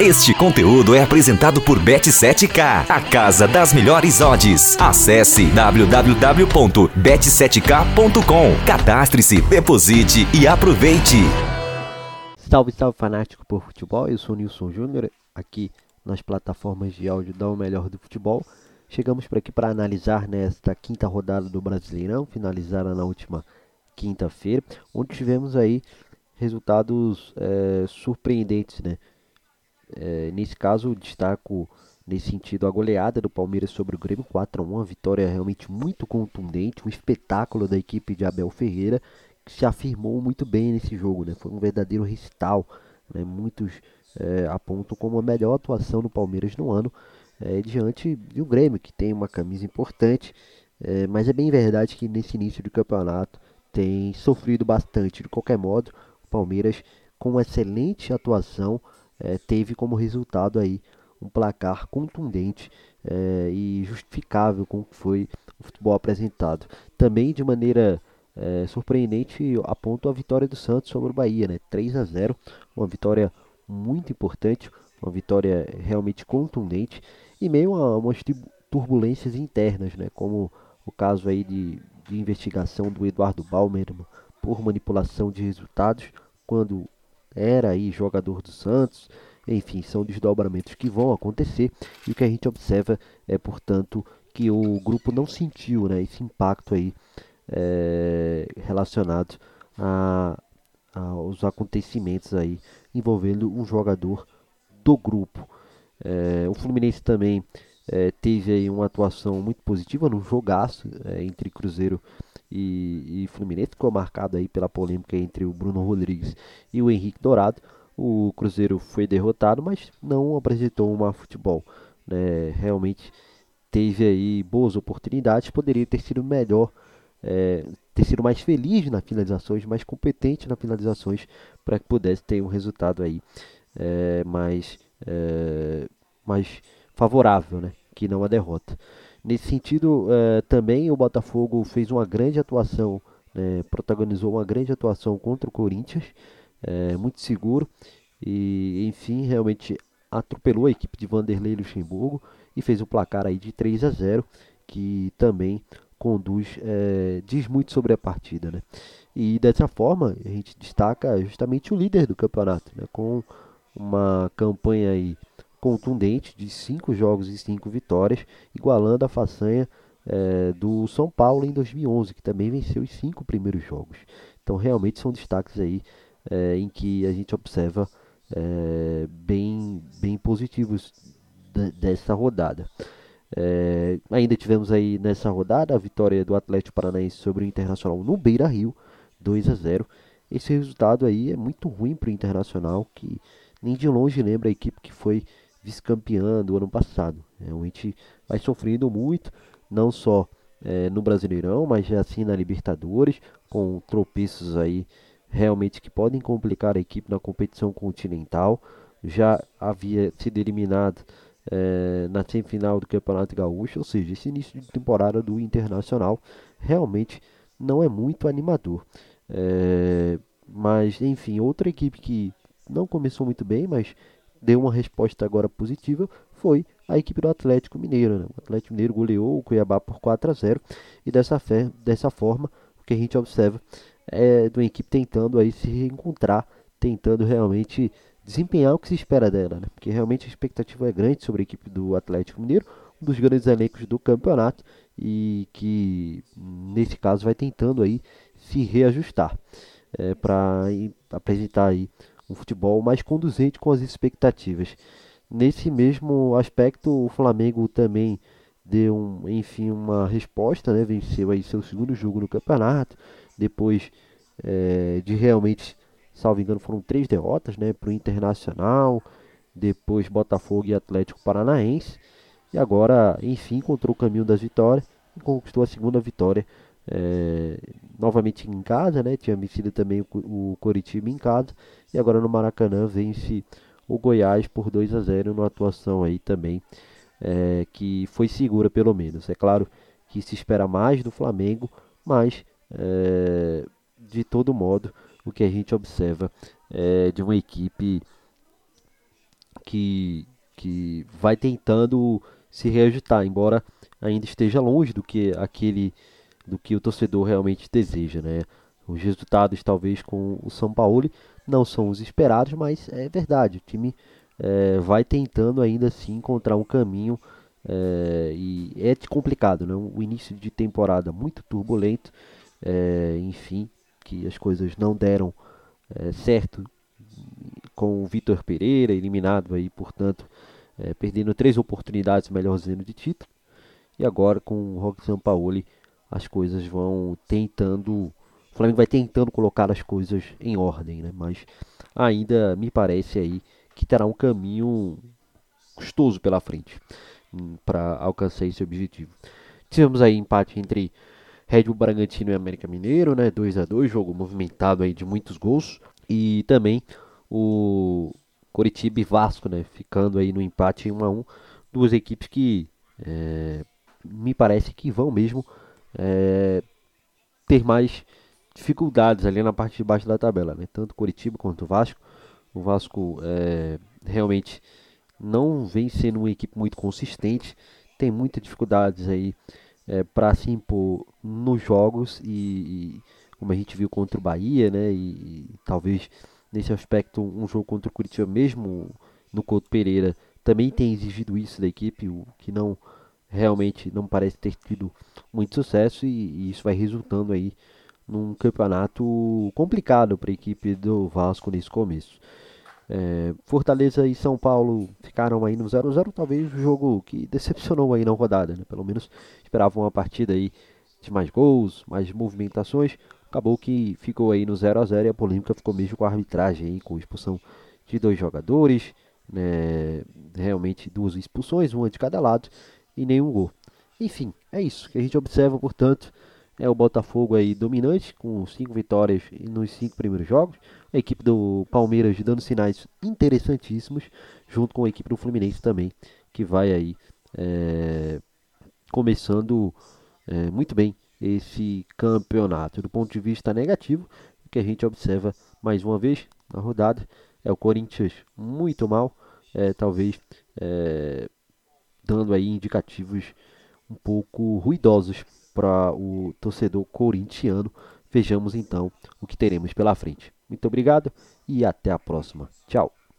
Este conteúdo é apresentado por Bet7k, a casa das melhores odds. Acesse www.bet7k.com. Cadastre-se, deposite e aproveite. Salve, salve fanático por futebol. Eu sou o Nilson Júnior, aqui nas plataformas de áudio da O Melhor do Futebol. Chegamos por aqui para analisar nesta quinta rodada do Brasileirão, finalizada na última quinta-feira, onde tivemos aí resultados é, surpreendentes, né? É, nesse caso, destaco nesse sentido a goleada do Palmeiras sobre o Grêmio 4 a 1, uma vitória realmente muito contundente, um espetáculo da equipe de Abel Ferreira que se afirmou muito bem nesse jogo, né? Foi um verdadeiro recital, né? Muitos é, apontam como a melhor atuação do Palmeiras no ano, é, diante de um Grêmio que tem uma camisa importante, é, mas é bem verdade que nesse início de campeonato tem sofrido bastante. De qualquer modo, o Palmeiras com excelente atuação é, teve como resultado aí um placar contundente é, e justificável com que foi o futebol apresentado. Também de maneira é, surpreendente aponto a vitória do Santos sobre o Bahia, né? 3 a 0, uma vitória muito importante, uma vitória realmente contundente e meio a umas turbulências internas, né? Como o caso aí de, de investigação do Eduardo Balmer por manipulação de resultados quando era aí jogador do Santos. Enfim, são desdobramentos que vão acontecer e o que a gente observa é, portanto, que o grupo não sentiu né, esse impacto aí é, relacionado a, aos acontecimentos aí envolvendo um jogador do grupo. É, o Fluminense também é, teve aí uma atuação muito positiva no jogaço é, entre Cruzeiro e, e Fluminense, ficou marcado aí pela polêmica entre o Bruno Rodrigues e o Henrique Dourado. O Cruzeiro foi derrotado, mas não apresentou um mau futebol. Né? Realmente teve aí boas oportunidades, poderia ter sido melhor, é, ter sido mais feliz nas finalizações, mais competente nas finalizações, para que pudesse ter um resultado aí é, mais, é, mais favorável, né? que não a derrota. Nesse sentido, é, também o Botafogo fez uma grande atuação, né, protagonizou uma grande atuação contra o Corinthians, é, muito seguro e, enfim, realmente atropelou a equipe de Vanderlei Luxemburgo e fez o placar aí de 3 a 0, que também conduz, é, diz muito sobre a partida, né? E dessa forma a gente destaca justamente o líder do campeonato, né? Com uma campanha aí contundente de cinco jogos e cinco vitórias, igualando a façanha é, do São Paulo em 2011, que também venceu os cinco primeiros jogos. Então, realmente são destaques aí é, em que a gente observa é, bem, bem positivos dessa rodada. É, ainda tivemos aí nessa rodada a vitória do Atlético Paranaense sobre o Internacional no Beira Rio, 2 a 0. Esse resultado aí é muito ruim para o Internacional, que nem de longe lembra a equipe que foi vice-campeã do ano passado. Realmente vai sofrendo muito, não só é, no Brasileirão, mas já assim na Libertadores, com tropeços aí realmente que podem complicar a equipe na competição continental. Já havia sido eliminado é, na semifinal do Campeonato Gaúcho, ou seja, esse início de temporada do Internacional realmente não é muito animador. É, mas, enfim, outra equipe que não começou muito bem, mas deu uma resposta agora positiva foi a equipe do Atlético Mineiro. Né? O Atlético Mineiro goleou o Cuiabá por 4 a 0 e dessa, fé, dessa forma o que a gente observa é de uma equipe tentando aí se reencontrar, tentando realmente desempenhar o que se espera dela, né? porque realmente a expectativa é grande sobre a equipe do Atlético Mineiro, um dos grandes elencos do campeonato e que nesse caso vai tentando aí se reajustar é, para apresentar aí um futebol mais conduzente com as expectativas. Nesse mesmo aspecto, o Flamengo também deu, um, enfim, uma resposta, né? venceu aí seu segundo jogo no campeonato, depois é, de realmente, salvo engano, foram três derrotas né? para o Internacional, depois Botafogo e Atlético Paranaense, e agora, enfim, encontrou o caminho das vitórias e conquistou a segunda vitória é, novamente em casa, né? Tinha vencido também o, o Coritiba em casa e agora no Maracanã vence o Goiás por 2 a 0 numa atuação aí também é, que foi segura pelo menos. É claro que se espera mais do Flamengo, mas é, de todo modo o que a gente observa é de uma equipe que, que vai tentando se reajustar, embora ainda esteja longe do que aquele do que o torcedor realmente deseja, né? Os resultados talvez com o São Paulo não são os esperados, mas é verdade, o time é, vai tentando ainda assim encontrar um caminho é, e é complicado, né? O início de temporada muito turbulento, é, enfim, que as coisas não deram é, certo com o Vitor Pereira eliminado aí, portanto, é, perdendo três oportunidades melhorzinho de título. E agora com o Roque Sampaoli as coisas vão tentando, o Flamengo vai tentando colocar as coisas em ordem, né? Mas ainda me parece aí que terá um caminho custoso pela frente hum, para alcançar esse objetivo. Tivemos aí empate entre Red Bull Bragantino e América Mineiro, né? 2 a 2 jogo movimentado aí de muitos gols. E também o Coritiba e Vasco, né? Ficando aí no empate em 1 a 1 Duas equipes que é, me parece que vão mesmo é, ter mais dificuldades ali na parte de baixo da tabela, né? Tanto Coritiba quanto o Vasco. O Vasco é, realmente não vem sendo uma equipe muito consistente, tem muitas dificuldades aí é, para se impor nos jogos e, e, como a gente viu contra o Bahia, né? E, e, talvez nesse aspecto um jogo contra o Curitiba mesmo no Couto Pereira também tem exigido isso da equipe, o que não realmente não parece ter tido muito sucesso e, e isso vai resultando aí num campeonato complicado para a equipe do Vasco nesse começo. É, Fortaleza e São Paulo ficaram aí no 0 0 talvez o jogo que decepcionou aí na rodada, né? Pelo menos esperavam uma partida aí de mais gols, mais movimentações. Acabou que ficou aí no 0 a 0 e a polêmica ficou mesmo com a arbitragem aí, com expulsão de dois jogadores, né? Realmente duas expulsões, uma de cada lado e nenhum gol. Enfim, é isso que a gente observa, portanto, é o Botafogo aí dominante, com cinco vitórias nos cinco primeiros jogos. A equipe do Palmeiras dando sinais interessantíssimos, junto com a equipe do Fluminense também, que vai aí é, começando é, muito bem esse campeonato. Do ponto de vista negativo, o que a gente observa mais uma vez na rodada é o Corinthians muito mal, é, talvez é, dando aí indicativos um pouco ruidosos para o torcedor corintiano. Vejamos então o que teremos pela frente. Muito obrigado e até a próxima. Tchau.